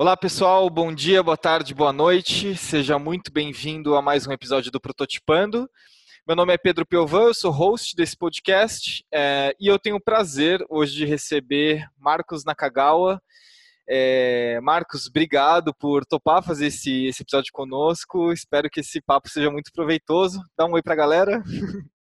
Olá pessoal, bom dia, boa tarde, boa noite. Seja muito bem-vindo a mais um episódio do Prototipando. Meu nome é Pedro Piovan, eu sou host desse podcast é, e eu tenho o prazer hoje de receber Marcos Nakagawa. É, Marcos, obrigado por topar fazer esse, esse episódio conosco. Espero que esse papo seja muito proveitoso. Dá um oi para a galera.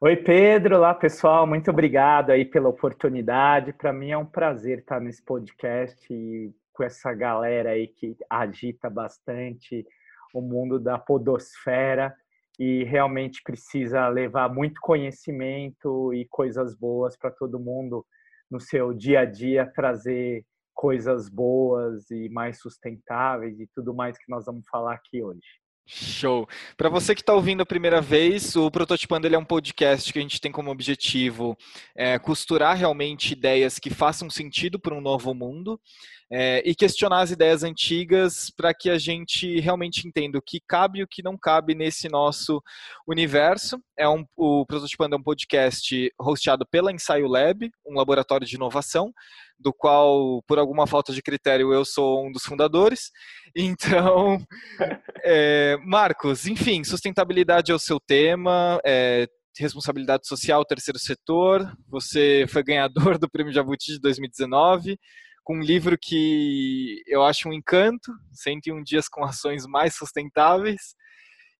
Oi, Pedro. Olá, pessoal. Muito obrigado aí pela oportunidade. Para mim é um prazer estar nesse podcast e com essa galera aí que agita bastante o mundo da podosfera e realmente precisa levar muito conhecimento e coisas boas para todo mundo no seu dia a dia, trazer coisas boas e mais sustentáveis e tudo mais que nós vamos falar aqui hoje. Show. Para você que está ouvindo a primeira vez, o Prototipando é um podcast que a gente tem como objetivo é, costurar realmente ideias que façam sentido para um novo mundo é, e questionar as ideias antigas para que a gente realmente entenda o que cabe e o que não cabe nesse nosso universo. É um, o Prototipando é um podcast hosteado pela Ensaio Lab, um laboratório de inovação, do qual, por alguma falta de critério, eu sou um dos fundadores. Então, é, Marcos, enfim, sustentabilidade é o seu tema. É, responsabilidade social, terceiro setor. Você foi ganhador do Prêmio Jabuti de 2019 com um livro que eu acho um encanto, 101 dias com ações mais sustentáveis.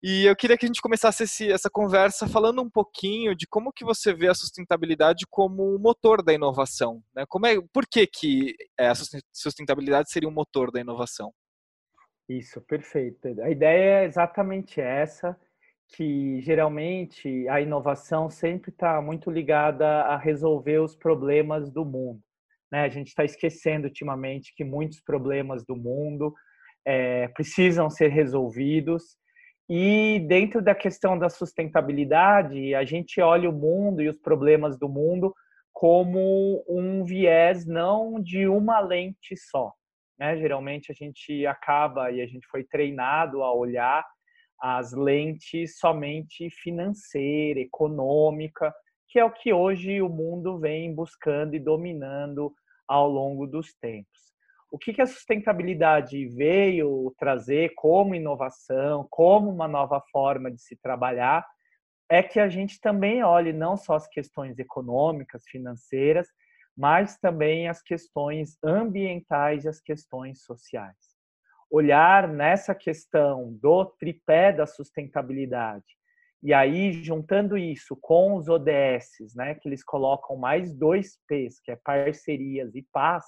E eu queria que a gente começasse esse, essa conversa falando um pouquinho de como que você vê a sustentabilidade como o motor da inovação. Né? Como é, por que, que é, a sustentabilidade seria o motor da inovação? Isso, perfeito. A ideia é exatamente essa, que geralmente a inovação sempre está muito ligada a resolver os problemas do mundo. Né? A gente está esquecendo ultimamente que muitos problemas do mundo é, precisam ser resolvidos. E dentro da questão da sustentabilidade, a gente olha o mundo e os problemas do mundo como um viés não de uma lente só. Né? Geralmente a gente acaba e a gente foi treinado a olhar as lentes somente financeira, econômica, que é o que hoje o mundo vem buscando e dominando ao longo dos tempos. O que, a sustentabilidade veio trazer como inovação, como uma nova forma de se trabalhar, é que a gente também olhe não só as questões econômicas, financeiras, mas também as questões ambientais e as questões sociais. Olhar nessa questão do tripé da sustentabilidade, e aí, juntando isso com os ODS, né, que eles colocam mais dois P's, que é parcerias e paz,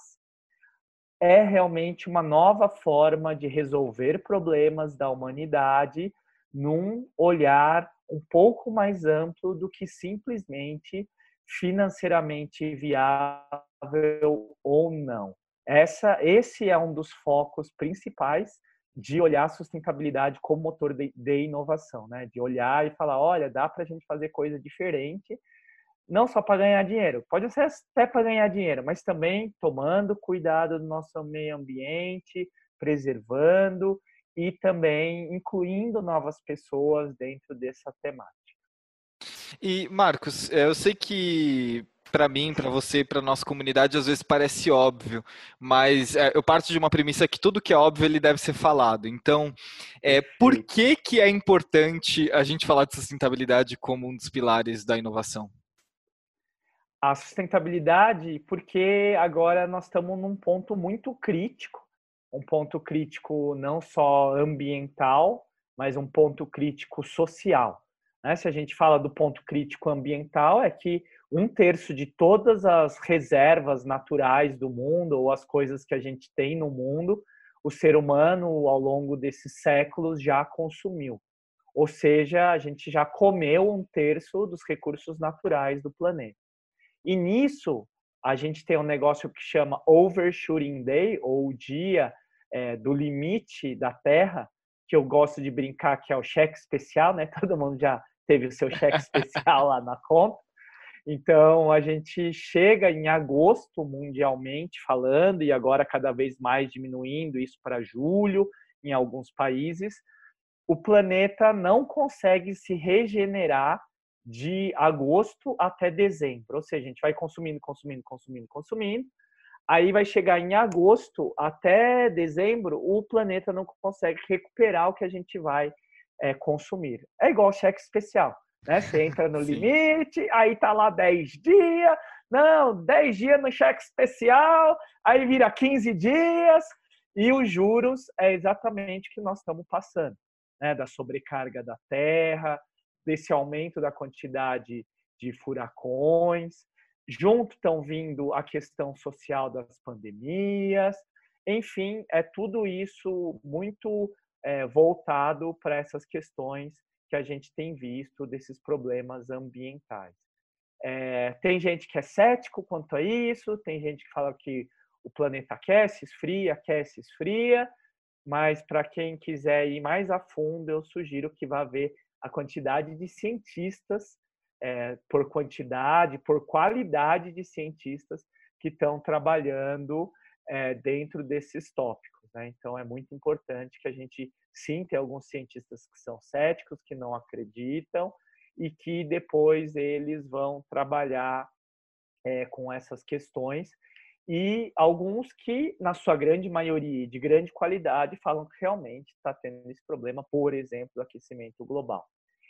é realmente uma nova forma de resolver problemas da humanidade num olhar um pouco mais amplo do que simplesmente financeiramente viável ou não. Essa, esse é um dos focos principais de olhar a sustentabilidade como motor de, de inovação, né? De olhar e falar, olha, dá para a gente fazer coisa diferente, não só para ganhar dinheiro, pode ser até para ganhar dinheiro, mas também tomando cuidado do nosso meio ambiente, preservando e também incluindo novas pessoas dentro dessa temática. E Marcos, eu sei que para mim, para você, para nossa comunidade, às vezes parece óbvio, mas é, eu parto de uma premissa que tudo que é óbvio ele deve ser falado. Então, é, por que que é importante a gente falar de sustentabilidade como um dos pilares da inovação? A sustentabilidade, porque agora nós estamos num ponto muito crítico, um ponto crítico não só ambiental, mas um ponto crítico social. Né? Se a gente fala do ponto crítico ambiental, é que um terço de todas as reservas naturais do mundo ou as coisas que a gente tem no mundo, o ser humano, ao longo desses séculos, já consumiu. Ou seja, a gente já comeu um terço dos recursos naturais do planeta. E nisso, a gente tem um negócio que chama Overshooting Day, ou o dia é, do limite da Terra, que eu gosto de brincar, que é o cheque especial, né? Todo mundo já teve o seu cheque especial lá na conta. Então, a gente chega em agosto, mundialmente falando, e agora cada vez mais diminuindo isso para julho, em alguns países. O planeta não consegue se regenerar de agosto até dezembro. Ou seja, a gente vai consumindo, consumindo, consumindo, consumindo. Aí vai chegar em agosto até dezembro, o planeta não consegue recuperar o que a gente vai é, consumir. É igual cheque especial. Né? Você entra no limite, aí tá lá 10 dias, não, 10 dias no cheque especial, aí vira 15 dias, e os juros é exatamente o que nós estamos passando, né? Da sobrecarga da terra, desse aumento da quantidade de furacões, junto estão vindo a questão social das pandemias, enfim, é tudo isso muito é, voltado para essas questões que a gente tem visto desses problemas ambientais. É, tem gente que é cético quanto a isso, tem gente que fala que o planeta aquece, esfria, aquece, esfria, mas para quem quiser ir mais a fundo, eu sugiro que vá ver a quantidade de cientistas, é, por quantidade, por qualidade de cientistas que estão trabalhando é, dentro desses tópicos. Né? Então, é muito importante que a gente, sim, tem alguns cientistas que são céticos, que não acreditam, e que depois eles vão trabalhar é, com essas questões e alguns que, na sua grande maioria, de grande qualidade, falam que realmente está tendo esse problema, por exemplo, do aquecimento global.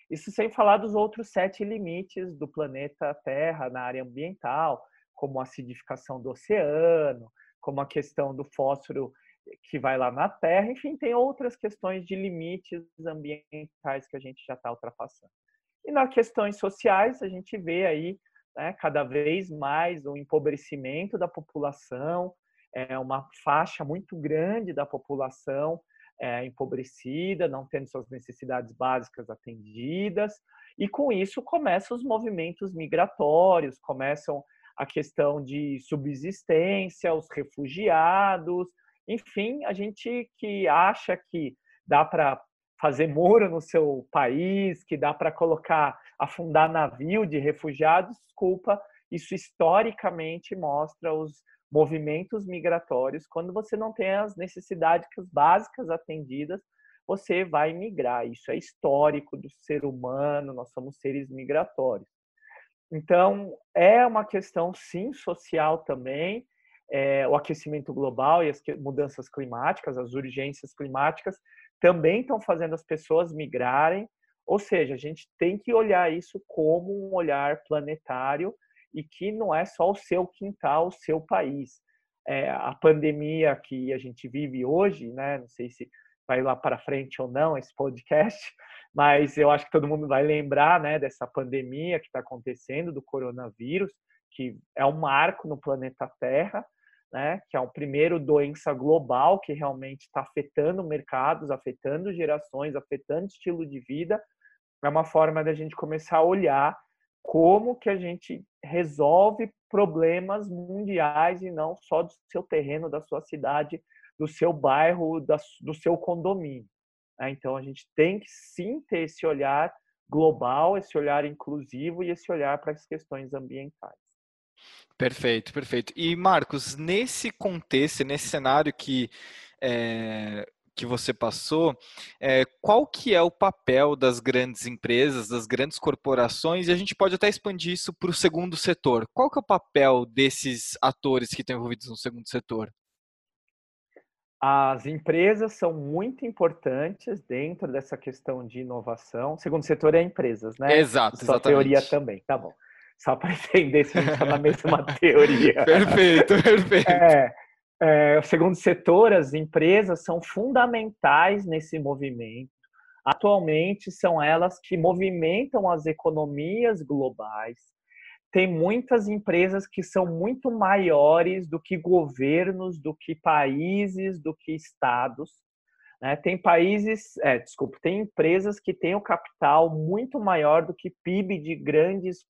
Isso sem falar dos outros sete limites do planeta Terra na área ambiental, como a acidificação do oceano, como a questão do fósforo que vai lá na Terra, enfim, tem outras questões de limites ambientais que a gente já está ultrapassando. E nas questões sociais, a gente vê aí né, cada vez mais o empobrecimento da população, é uma faixa muito grande da população é, empobrecida, não tendo suas necessidades básicas atendidas, e com isso começam os movimentos migratórios, começam a questão de subsistência, os refugiados, enfim, a gente que acha que dá para fazer muro no seu país, que dá para colocar, afundar navio de refugiados, desculpa, isso historicamente mostra os movimentos migratórios. Quando você não tem as necessidades básicas atendidas, você vai migrar. Isso é histórico do ser humano, nós somos seres migratórios. Então, é uma questão, sim, social também. É, o aquecimento global e as mudanças climáticas, as urgências climáticas, também estão fazendo as pessoas migrarem. Ou seja, a gente tem que olhar isso como um olhar planetário e que não é só o seu quintal, o seu país. É, a pandemia que a gente vive hoje, né? Não sei se vai lá para frente ou não esse podcast, mas eu acho que todo mundo vai lembrar, né, dessa pandemia que está acontecendo do coronavírus, que é um marco no planeta Terra né, que é o primeiro doença global que realmente está afetando mercados, afetando gerações, afetando estilo de vida, é uma forma da gente começar a olhar como que a gente resolve problemas mundiais e não só do seu terreno, da sua cidade, do seu bairro, do seu condomínio. Né. Então a gente tem que sim ter esse olhar global, esse olhar inclusivo e esse olhar para as questões ambientais. Perfeito, perfeito. E Marcos, nesse contexto, nesse cenário que é, que você passou, é, qual que é o papel das grandes empresas, das grandes corporações, e a gente pode até expandir isso para o segundo setor. Qual que é o papel desses atores que estão envolvidos no segundo setor? As empresas são muito importantes dentro dessa questão de inovação. O segundo setor é empresas, né? Exato, Sua exatamente. teoria também, tá bom só para entender se a gente está na mesma teoria. Perfeito, perfeito. É, é, o segundo setor, as empresas são fundamentais nesse movimento. Atualmente, são elas que movimentam as economias globais. Tem muitas empresas que são muito maiores do que governos, do que países, do que estados. Né? Tem países, é, desculpa, tem empresas que têm o capital muito maior do que PIB de grandes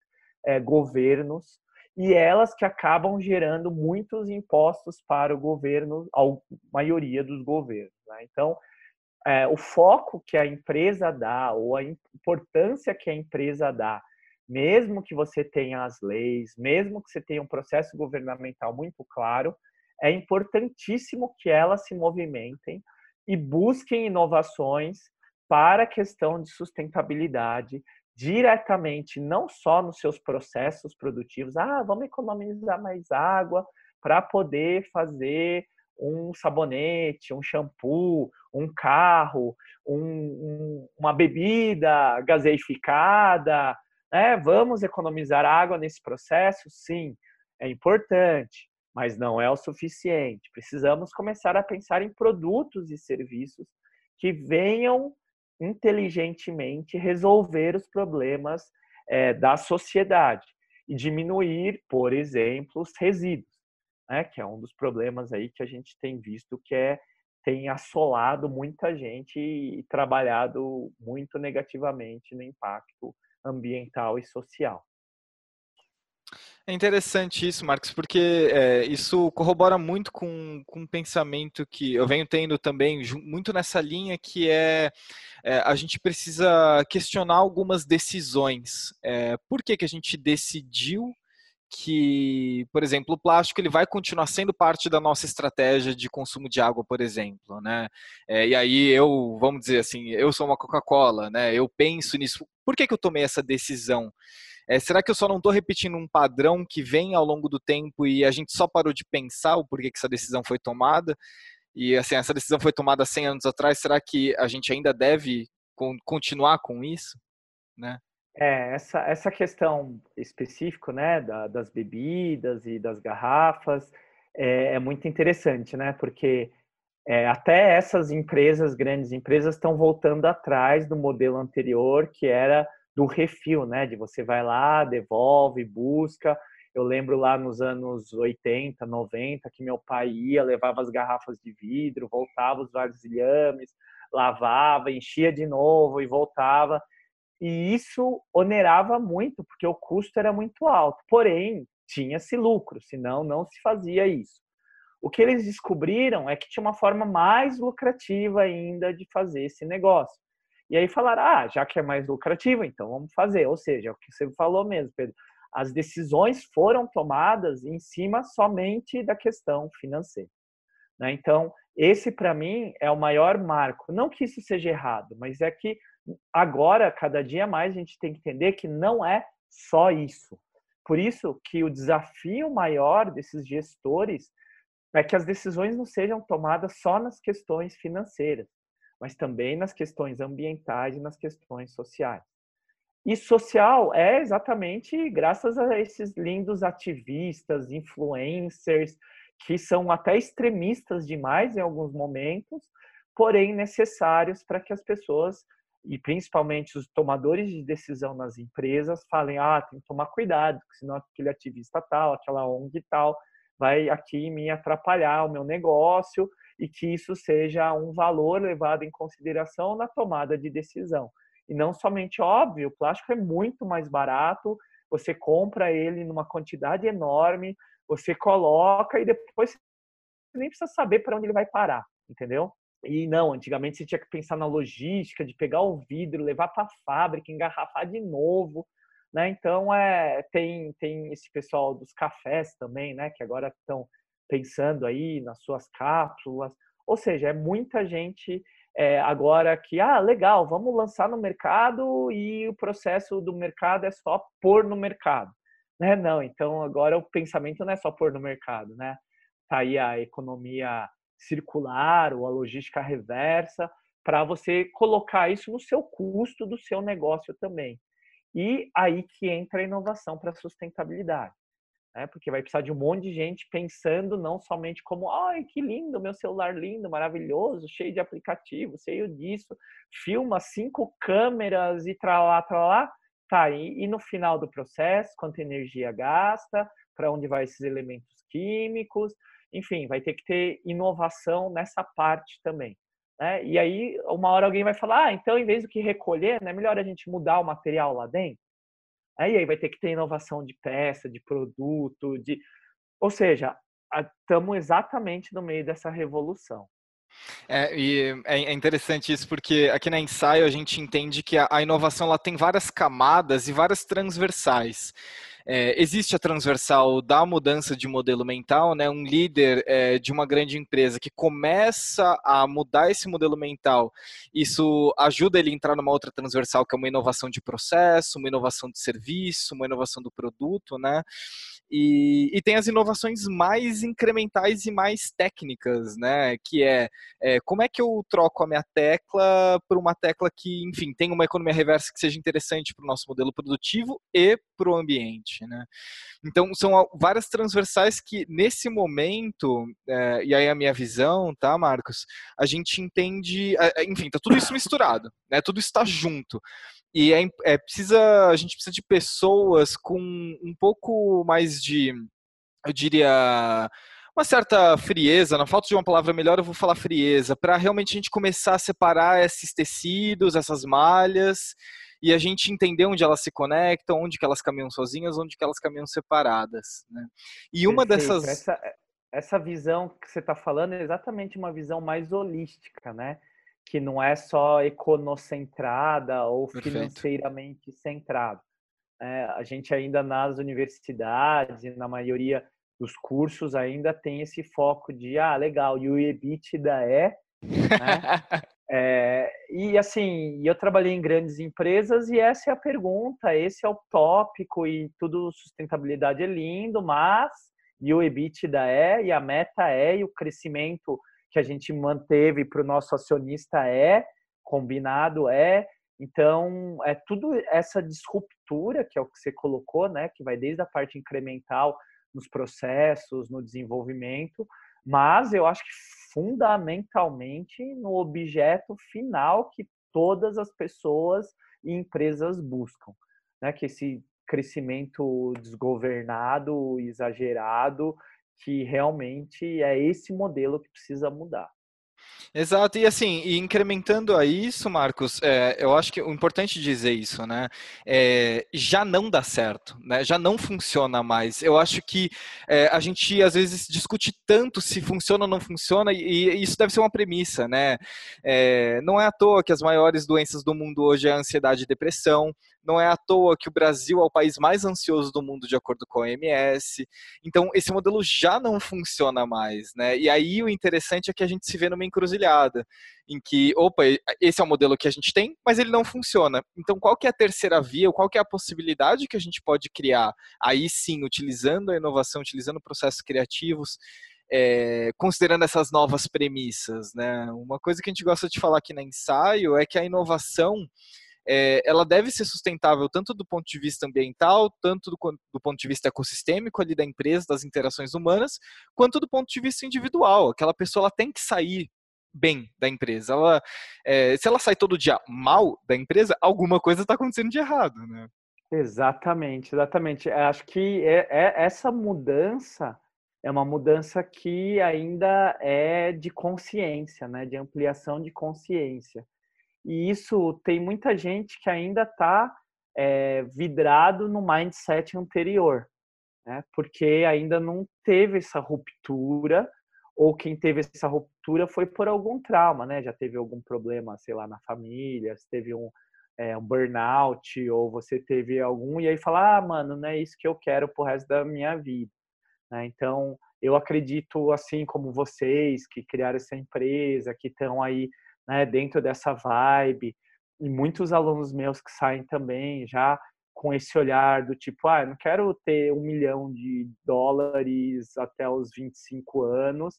é, governos e elas que acabam gerando muitos impostos para o governo, a maioria dos governos. Né? Então, é, o foco que a empresa dá ou a importância que a empresa dá, mesmo que você tenha as leis, mesmo que você tenha um processo governamental muito claro, é importantíssimo que elas se movimentem e busquem inovações para a questão de sustentabilidade diretamente, não só nos seus processos produtivos, ah, vamos economizar mais água para poder fazer um sabonete, um shampoo, um carro, um, um, uma bebida gaseificada, né? Vamos economizar água nesse processo? Sim, é importante, mas não é o suficiente. Precisamos começar a pensar em produtos e serviços que venham inteligentemente resolver os problemas é, da sociedade e diminuir, por exemplo, os resíduos né, que é um dos problemas aí que a gente tem visto que é tem assolado muita gente e trabalhado muito negativamente no impacto ambiental e social. É interessante isso, Marcos, porque é, isso corrobora muito com, com um pensamento que eu venho tendo também, muito nessa linha, que é, é a gente precisa questionar algumas decisões. É, por que, que a gente decidiu que, por exemplo, o plástico ele vai continuar sendo parte da nossa estratégia de consumo de água, por exemplo, né? É, e aí eu, vamos dizer assim, eu sou uma Coca-Cola, né? Eu penso nisso. Por que, que eu tomei essa decisão? É, será que eu só não estou repetindo um padrão que vem ao longo do tempo e a gente só parou de pensar o porquê que essa decisão foi tomada? E assim, essa decisão foi tomada 100 anos atrás, será que a gente ainda deve continuar com isso? Né? É, essa, essa questão específica, né, da, das bebidas e das garrafas é, é muito interessante, né, porque é, até essas empresas, grandes empresas, estão voltando atrás do modelo anterior, que era do refil, né, de você vai lá, devolve, busca. Eu lembro lá nos anos 80, 90, que meu pai ia, levava as garrafas de vidro, voltava os vasilhames, lavava, enchia de novo e voltava. E isso onerava muito, porque o custo era muito alto. Porém, tinha-se lucro, senão não se fazia isso. O que eles descobriram é que tinha uma forma mais lucrativa ainda de fazer esse negócio. E aí falaram: ah, já que é mais lucrativo, então vamos fazer. Ou seja, é o que você falou mesmo, Pedro. As decisões foram tomadas em cima somente da questão financeira. Né? Então, esse para mim é o maior marco. Não que isso seja errado, mas é que agora, cada dia mais, a gente tem que entender que não é só isso. Por isso que o desafio maior desses gestores é que as decisões não sejam tomadas só nas questões financeiras, mas também nas questões ambientais e nas questões sociais. E social é exatamente graças a esses lindos ativistas, influencers, que são até extremistas demais em alguns momentos, porém necessários para que as pessoas e principalmente os tomadores de decisão nas empresas falem, ah, tem que tomar cuidado, senão aquele ativista tal, aquela ONG tal, vai aqui me atrapalhar o meu negócio e que isso seja um valor levado em consideração na tomada de decisão. E não somente óbvio, o plástico é muito mais barato, você compra ele numa quantidade enorme, você coloca e depois você nem precisa saber para onde ele vai parar, entendeu? E não, antigamente você tinha que pensar na logística de pegar o vidro, levar para a fábrica, engarrafar de novo, né? Então é tem tem esse pessoal dos cafés também, né? Que agora estão pensando aí nas suas cápsulas. Ou seja, é muita gente é, agora que ah legal, vamos lançar no mercado e o processo do mercado é só pôr no mercado, né? Não, então agora o pensamento não é só pôr no mercado, né? Tá aí a economia circular ou a logística reversa, para você colocar isso no seu custo do seu negócio também. E aí que entra a inovação para a sustentabilidade. Né? Porque vai precisar de um monte de gente pensando não somente como, ai, que lindo, meu celular lindo, maravilhoso, cheio de aplicativos, cheio disso, filma cinco câmeras e tralá, tralá. Tá, e, e no final do processo, quanta energia gasta, para onde vai esses elementos químicos, enfim, vai ter que ter inovação nessa parte também. Né? E aí, uma hora alguém vai falar, ah, então em vez do que recolher, é melhor a gente mudar o material lá dentro? Aí, aí vai ter que ter inovação de peça, de produto, de... Ou seja, estamos exatamente no meio dessa revolução. É, e é interessante isso porque aqui na ensaio a gente entende que a, inovação ela tem várias camadas e várias transversais. É, existe a transversal da mudança de modelo mental, né? Um líder é, de uma grande empresa que começa a mudar esse modelo mental, isso ajuda ele a entrar numa outra transversal que é uma inovação de processo, uma inovação de serviço, uma inovação do produto, né? E, e, tem as inovações mais incrementais e mais técnicas, né? Que é, é como é que eu troco a minha tecla por uma tecla que, enfim, tem uma economia reversa que seja interessante para o nosso modelo produtivo e para o ambiente, né? Então, são várias transversais que, nesse momento, é, e aí a minha visão, tá, Marcos? A gente entende, é, enfim, tá tudo isso misturado, né? Tudo está junto. E é, é, precisa, a gente precisa de pessoas com um pouco mais de, eu diria, uma certa frieza, na falta de uma palavra melhor, eu vou falar frieza, para realmente a gente começar a separar esses tecidos, essas malhas, e a gente entender onde elas se conectam, onde que elas caminham sozinhas, onde que elas caminham separadas. Né? E uma Perfeito. dessas. Essa, essa visão que você está falando é exatamente uma visão mais holística, né? que não é só econocentrada ou Perfeito. financeiramente centrada. É, a gente ainda nas universidades, na maioria dos cursos, ainda tem esse foco de, ah, legal, e o EBITDA é... Né? é, e assim, eu trabalhei em grandes empresas e essa é a pergunta, esse é o tópico e tudo sustentabilidade é lindo, mas e o EBITDA é, e a meta é, e o crescimento que a gente manteve para o nosso acionista é, combinado é. Então, é tudo essa disruptura, que é o que você colocou, né, que vai desde a parte incremental nos processos, no desenvolvimento, mas eu acho que fundamentalmente no objeto final que todas as pessoas e empresas buscam, né, que esse crescimento desgovernado, exagerado, que realmente é esse modelo que precisa mudar. Exato, e assim, e incrementando a isso, Marcos, é, eu acho que o importante dizer isso, né? É, já não dá certo, né? Já não funciona mais. Eu acho que é, a gente às vezes discute tanto se funciona ou não funciona, e, e isso deve ser uma premissa, né? É, não é à toa que as maiores doenças do mundo hoje é a ansiedade e depressão, não é à toa que o Brasil é o país mais ansioso do mundo, de acordo com a OMS. Então, esse modelo já não funciona mais, né? E aí o interessante é que a gente se vê numa encruzilhada, em que, opa, esse é o modelo que a gente tem, mas ele não funciona. Então, qual que é a terceira via, qual que é a possibilidade que a gente pode criar? Aí sim, utilizando a inovação, utilizando processos criativos, é, considerando essas novas premissas, né? Uma coisa que a gente gosta de falar aqui na ensaio é que a inovação é, ela deve ser sustentável tanto do ponto de vista ambiental, tanto do, do, ponto de vista ecossistêmico ali da empresa, das interações humanas, quanto do ponto de vista individual. Aquela pessoa ela tem que sair bem da empresa. Ela, é, se ela sai todo dia mal da empresa, alguma coisa está acontecendo de errado, né? Exatamente, exatamente. Acho que é, é, essa mudança é uma mudança que ainda é de consciência, né? De ampliação de consciência. E isso tem muita gente que ainda está é, vidrado no mindset anterior, né? porque ainda não teve essa ruptura, ou quem teve essa ruptura foi por algum trauma, né? Já teve algum problema, sei lá, na família, teve um, é, um burnout, ou você teve algum, e aí fala, ah, mano, não é isso que eu quero pro resto da minha vida. Né? Então, eu acredito, assim como vocês, que criaram essa empresa, que estão aí né, dentro dessa vibe. E muitos alunos meus que saem também já com esse olhar do tipo, ah, eu não quero ter um milhão de dólares até os 25 anos,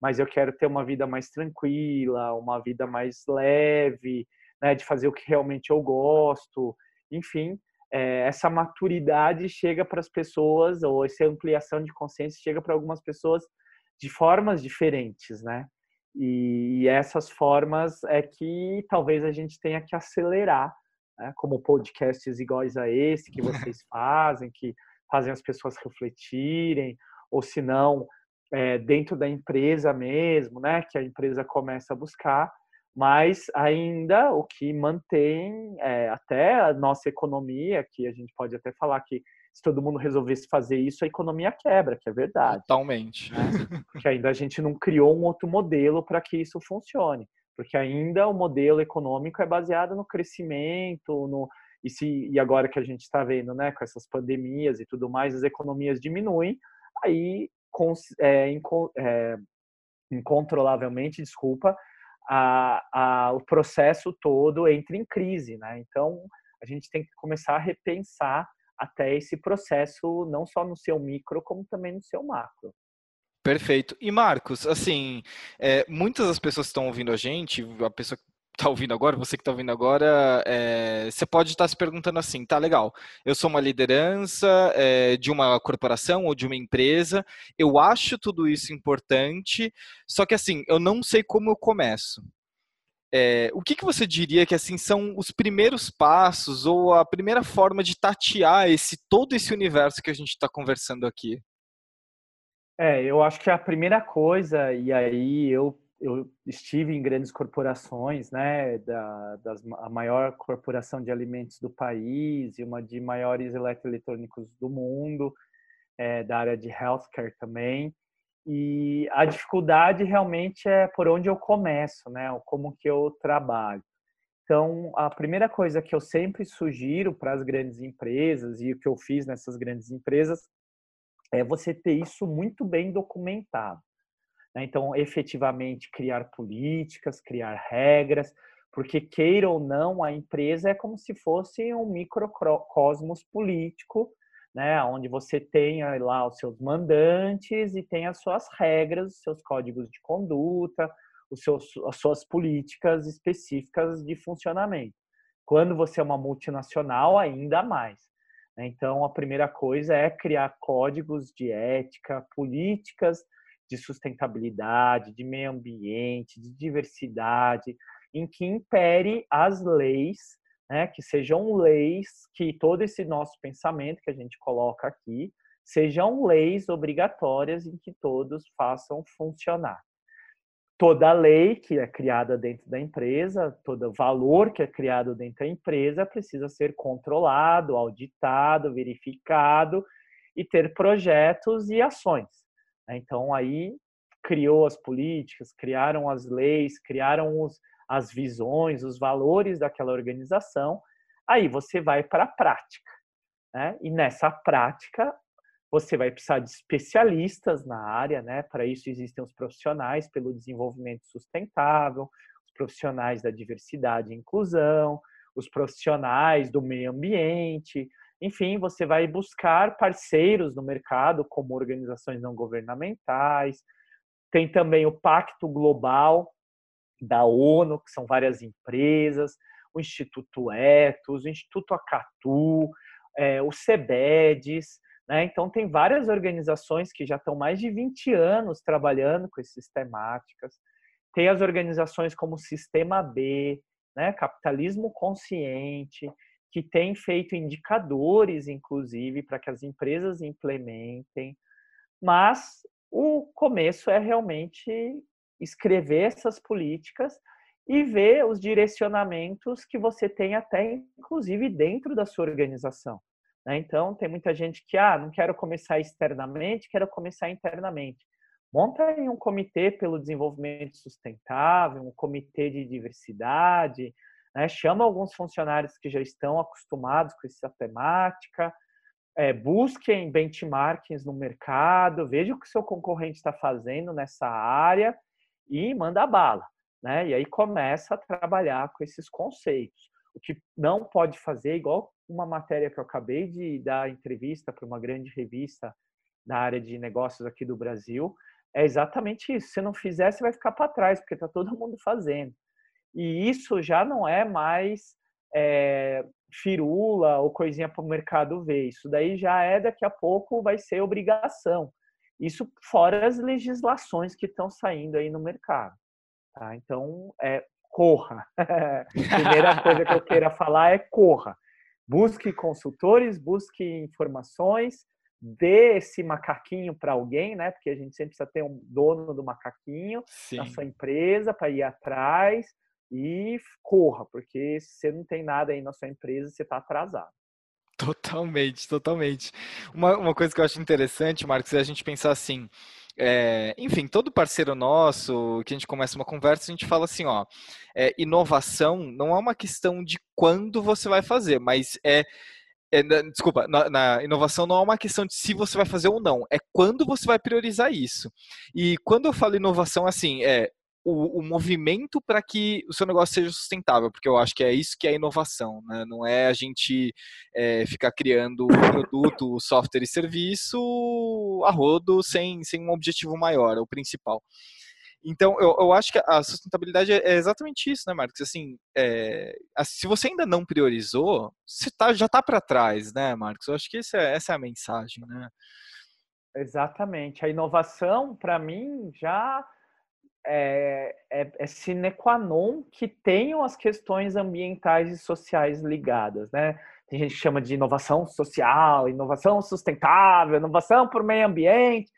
mas eu quero ter uma vida mais tranquila, uma vida mais leve, né, de fazer o que realmente eu gosto. Enfim, é, essa maturidade chega para as pessoas, ou essa ampliação de consciência chega para algumas pessoas de formas diferentes, né? E, essas formas é que talvez a gente tenha que acelerar, né? como podcasts iguais a esse que vocês fazem, que fazem as pessoas refletirem, ou se não, é, dentro da empresa mesmo, né? que a empresa começa a buscar, mas ainda o que mantém é, até a nossa economia, que a gente pode até falar que se todo mundo resolvesse fazer isso, a economia quebra, que é verdade. Totalmente. Né? Porque ainda a gente não criou um outro modelo para que isso funcione. Porque ainda o modelo econômico é baseado no crescimento, no, e, se, e agora que a gente está vendo, né, com essas pandemias e tudo mais, as economias diminuem, aí é, é, incontrolavelmente, desculpa, a, a, o processo todo entra em crise, né? Então a gente tem que começar a repensar até esse processo, não só no seu micro, como também no seu macro. Perfeito. E Marcos, assim, é, muitas das pessoas que estão ouvindo a gente, a pessoa que está ouvindo agora, você que está ouvindo agora, é, você pode estar se perguntando assim, tá legal, eu sou uma liderança é, de uma corporação ou de uma empresa, eu acho tudo isso importante, só que assim, eu não sei como eu começo. É, o que, que você diria que assim são os primeiros passos ou a primeira forma de tatear esse todo esse universo que a gente está conversando aqui? É, eu acho que a primeira coisa, e aí eu, eu estive em grandes corporações, né, da, das, a maior corporação de alimentos do país e uma de maiores eletroeletrônicos do mundo, é, da área de healthcare também. E a dificuldade realmente é por onde eu começo, né, como que eu trabalho. Então, a primeira coisa que eu sempre sugiro para as grandes empresas e o que eu fiz nessas grandes empresas é você ter isso muito bem documentado. Né? Então, efetivamente, criar políticas, criar regras, porque queira ou não, a empresa é como se fosse um microcosmos político, né, onde você tem lá os seus mandantes e tem as suas regras, os seus códigos de conduta, os seus, as suas políticas específicas de funcionamento. Quando você é uma multinacional, ainda mais. Né? Então, a primeira coisa é criar códigos de ética, políticas de sustentabilidade, de meio ambiente, de diversidade, em que impere as leis, né, que sejam leis que todo esse nosso pensamento que a gente coloca aqui sejam leis obrigatórias em que todos façam funcionar toda lei que é criada dentro da empresa, todo valor que é criado dentro da empresa precisa ser controlado, auditado, verificado e ter projetos e ações. Né? Então aí criou as políticas, criaram as leis, criaram os, as visões, os valores daquela organização. Aí você vai para a prática. Né? E nessa prática você vai precisar de especialistas na área, né? Para isso existem os profissionais pelo desenvolvimento sustentável, os profissionais da diversidade e inclusão, os profissionais do meio ambiente, enfim, você vai buscar parceiros no mercado, como organizações não governamentais. Tem também o Pacto Global da ONU, que são várias empresas, o Instituto Etos, o Instituto Acatu, é, o CEBEDES, né? Então, tem várias organizações que já estão mais de 20 anos trabalhando com essas temáticas. Tem as organizações como Sistema B, né? Capitalismo Consciente, que tem feito indicadores, inclusive, para que as empresas implementem. Mas o começo é realmente escrever essas políticas e ver os direcionamentos que você tem até, inclusive, dentro da sua organização. Né? Então, tem muita gente que, ah, não quero começar externamente, quero começar internamente. Monta aí um comitê pelo desenvolvimento sustentável, um comitê de diversidade, né? chama alguns funcionários que já estão acostumados com essa temática, é, busquem benchmarkings no mercado, veja o que o seu concorrente está fazendo nessa área e manda bala. Né? E aí começa a trabalhar com esses conceitos. O que não pode fazer, igual uma matéria que eu acabei de dar entrevista para uma grande revista na área de negócios aqui do Brasil, é exatamente isso. Se não fizer, você vai ficar para trás, porque está todo mundo fazendo. E isso já não é mais é, firula ou coisinha para o mercado ver. Isso daí já é, daqui a pouco, vai ser obrigação. Isso fora as legislações que estão saindo aí no mercado. Tá? Então, é, corra. Primeira coisa que eu queira falar é corra. Busque consultores, busque informações, dê esse macaquinho para alguém, né? Porque a gente sempre precisa ter um dono do macaquinho Sim. na sua empresa para ir atrás e corra, porque se você não tem nada aí na sua empresa, você está atrasado. Totalmente, totalmente. Uma, uma coisa que eu acho interessante, Marcos, é a gente pensar assim, é, enfim, todo parceiro nosso, que a gente começa uma conversa, a gente fala assim, ó, é, inovação não é uma questão de quando você vai fazer, mas é, é desculpa, na, na, inovação não é uma questão de se você vai fazer ou não, é quando você vai priorizar isso. E quando eu falo inovação, assim, é o, o movimento para que o seu negócio seja sustentável, porque eu acho que é isso que é inovação, né? não é a gente é, ficar criando produto, software e serviço a rodo sem, sem um objetivo maior, é o principal. Então, eu, eu acho que a sustentabilidade é exatamente isso, né, Marcos? Assim, é, se você ainda não priorizou, você tá, já está para trás, né, Marcos? Eu acho que essa é, essa é a mensagem, né? Exatamente. A inovação, para mim, já é, é, é sine qua non que tenham as questões ambientais e sociais ligadas, né? Tem gente que chama de inovação social, inovação sustentável, inovação por meio ambiente.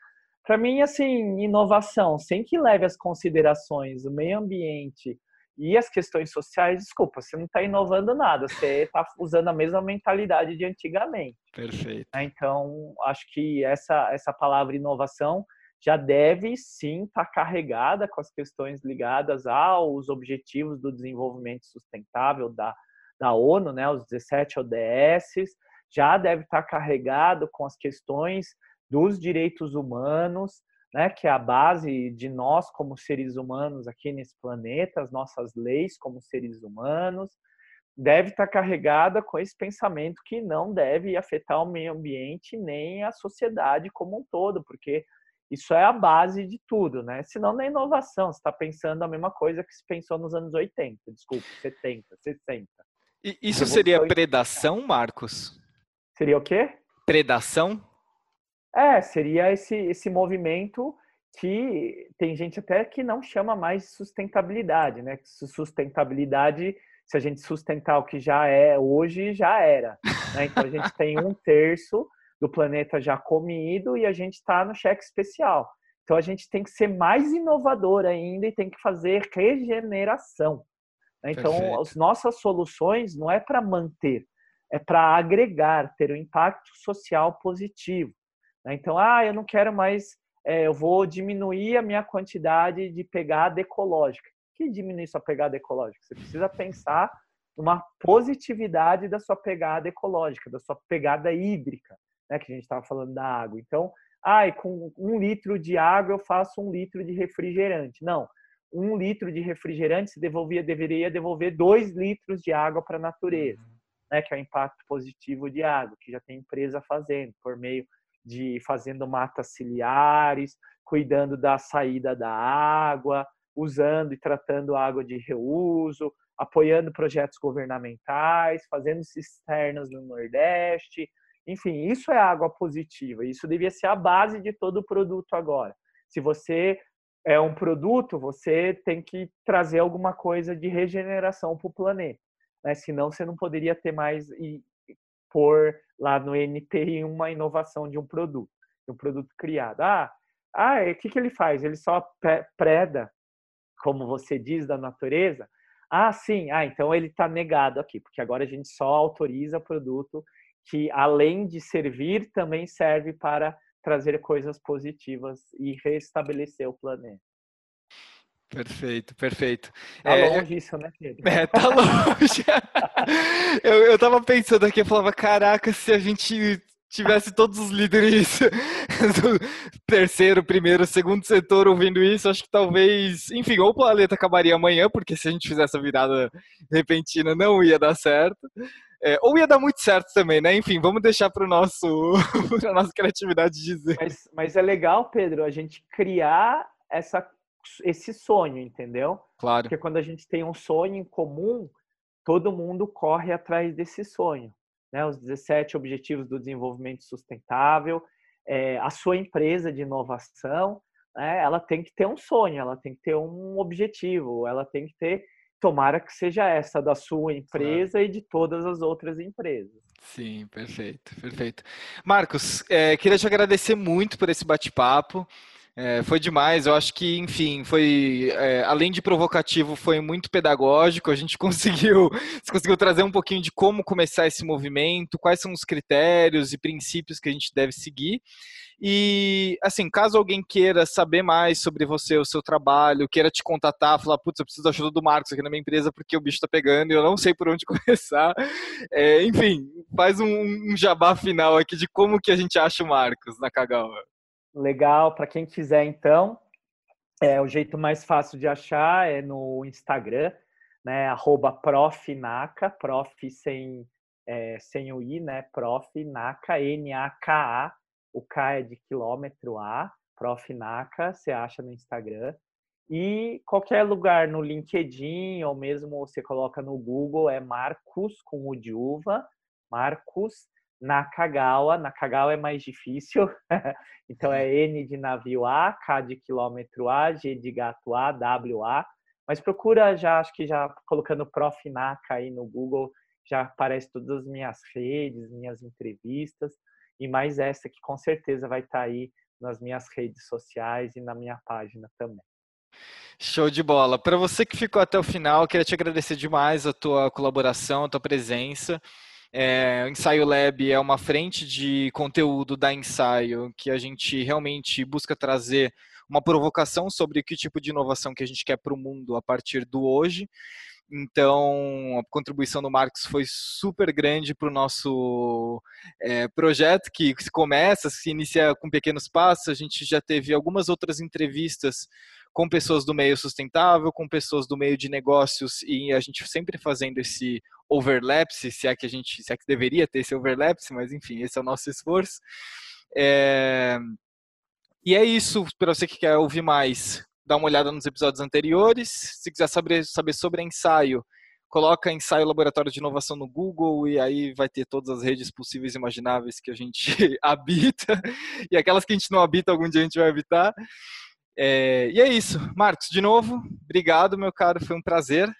Para mim, assim, inovação, sem que leve as considerações o meio ambiente e as questões sociais, desculpa, você não está inovando nada, você está usando a mesma mentalidade de antigamente. Perfeito. Então, acho que essa, essa palavra inovação já deve sim estar tá carregada com as questões ligadas aos objetivos do desenvolvimento sustentável da, da ONU, né, os 17 ODS, já deve estar tá carregado com as questões dos direitos humanos, né, que é a base de nós como seres humanos aqui nesse planeta, as nossas leis como seres humanos, deve estar tá carregada com esse pensamento que não deve afetar o meio ambiente nem a sociedade como um todo, porque isso é a base de tudo, né? Senão na inovação, você está pensando a mesma coisa que se pensou nos anos 80, desculpa, 70, 60. E isso seria predação, Marcos? Seria o quê? Predação? É, seria esse, esse movimento que tem gente até que não chama mais de sustentabilidade, né? Sustentabilidade, se a gente sustentar o que já é hoje, já era. Né? Então a gente tem um terço do planeta já comido e a gente está no cheque especial. Então a gente tem que ser mais inovador ainda e tem que fazer regeneração. Né? Então Perfeito. as nossas soluções não é para manter, é para agregar, ter um impacto social positivo. Né? Então, ah, eu não quero mais, é, eu vou diminuir a minha quantidade de pegada ecológica. Que diminuir sua pegada ecológica? Você precisa pensar numa positividade da sua pegada ecológica, da sua pegada hídrica né, que a gente estava falando da água. Então, ai, com um litro de água eu faço um litro de refrigerante. Não, um litro de refrigerante se devolvia, deveria devolver dois litros de água para a natureza, uhum. né, que é o impacto positivo de água, que já tem empresa fazendo, por meio de fazendo matas ciliares, cuidando da saída da água, usando e tratando água de reuso, apoiando projetos governamentais, fazendo cisternas no Nordeste, enfim, isso é água positiva. Isso devia ser a base de todo o produto agora. Se você é um produto, você tem que trazer alguma coisa de regeneração para o planeta. Né? Senão, você não poderia ter mais e pôr lá no NPI uma inovação de um produto, de um produto criado. Ah, ah o que, que ele faz? Ele só preda, como você diz, da natureza? Ah, sim. Ah, então ele está negado aqui, porque agora a gente só autoriza produto que além de servir, também serve para trazer coisas positivas e restabelecer o planeta. Perfeito, perfeito. Tá é, longe isso, né, Pedro? É, tá longe. eu, eu tava pensando aqui, eu falava, caraca, se a gente tivesse todos os líderes do terceiro, primeiro, segundo setor ouvindo isso, acho que talvez, enfim, ou o planeta acabaria amanhã, porque se a gente fizesse a virada repentina não ia dar certo, é, ou ia dar muito certo também, né? Enfim, vamos deixar para nosso a nossa criatividade dizer. Mas, mas é legal, Pedro, a gente criar essa, esse sonho, entendeu? Claro. Porque quando a gente tem um sonho em comum, todo mundo corre atrás desse sonho. Né? Os 17 Objetivos do Desenvolvimento Sustentável, é, a sua empresa de inovação, né? ela tem que ter um sonho, ela tem que ter um objetivo, ela tem que ter tomara que seja essa da sua empresa claro. e de todas as outras empresas. Sim, perfeito, perfeito. Marcos, é, queria te agradecer muito por esse bate-papo. É, foi demais, eu acho que, enfim, foi é, além de provocativo, foi muito pedagógico. A gente conseguiu, conseguiu trazer um pouquinho de como começar esse movimento, quais são os critérios e princípios que a gente deve seguir. E, assim, caso alguém queira saber mais sobre você, o seu trabalho, queira te contatar, falar, putz, eu preciso da ajuda do Marcos aqui na minha empresa porque o bicho tá pegando e eu não sei por onde começar. É, enfim, faz um, um jabá final aqui de como que a gente acha o Marcos na Kagawa legal para quem quiser então. É, o jeito mais fácil de achar é no Instagram, né? Arroba profnaka, prof sem, é, sem o i, né? Profnaka, N-A-K-A, o K é de quilômetro A, profnaka, você acha no Instagram. E qualquer lugar no LinkedIn ou mesmo você coloca no Google é Marcos com o de uva, Marcos Nakagawa. Nakagawa é mais difícil, então é N de navio A, K de quilômetro A, G de gato A, W A. Mas procura já, acho que já colocando Prof Naka aí no Google, já aparece todas as minhas redes, minhas entrevistas e mais essa que com certeza vai estar tá aí nas minhas redes sociais e na minha página também. Show de bola. Para você que ficou até o final, queria te agradecer demais a tua colaboração, a tua presença. É, o Ensaio Lab é uma frente de conteúdo da Ensaio que a gente realmente busca trazer uma provocação sobre que tipo de inovação que a gente quer para o mundo a partir do hoje. Então, a contribuição do Marcos foi super grande para o nosso é, projeto, que se começa, se inicia com pequenos passos. A gente já teve algumas outras entrevistas com pessoas do meio sustentável, com pessoas do meio de negócios e a gente sempre fazendo esse overlap, se é que a gente, se é que deveria ter esse overlap, mas enfim, esse é o nosso esforço. É... E é isso, para você que quer ouvir mais, dá uma olhada nos episódios anteriores. Se quiser saber, saber sobre ensaio, coloca ensaio laboratório de inovação no Google e aí vai ter todas as redes possíveis e imagináveis que a gente habita e aquelas que a gente não habita algum dia a gente vai habitar. É, e é isso. Marcos, de novo, obrigado, meu caro, foi um prazer.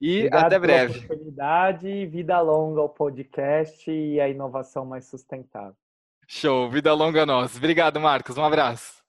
E obrigado até breve. oportunidade, vida longa ao podcast e a inovação mais sustentável. Show, vida longa a nós. Obrigado, Marcos. Um abraço.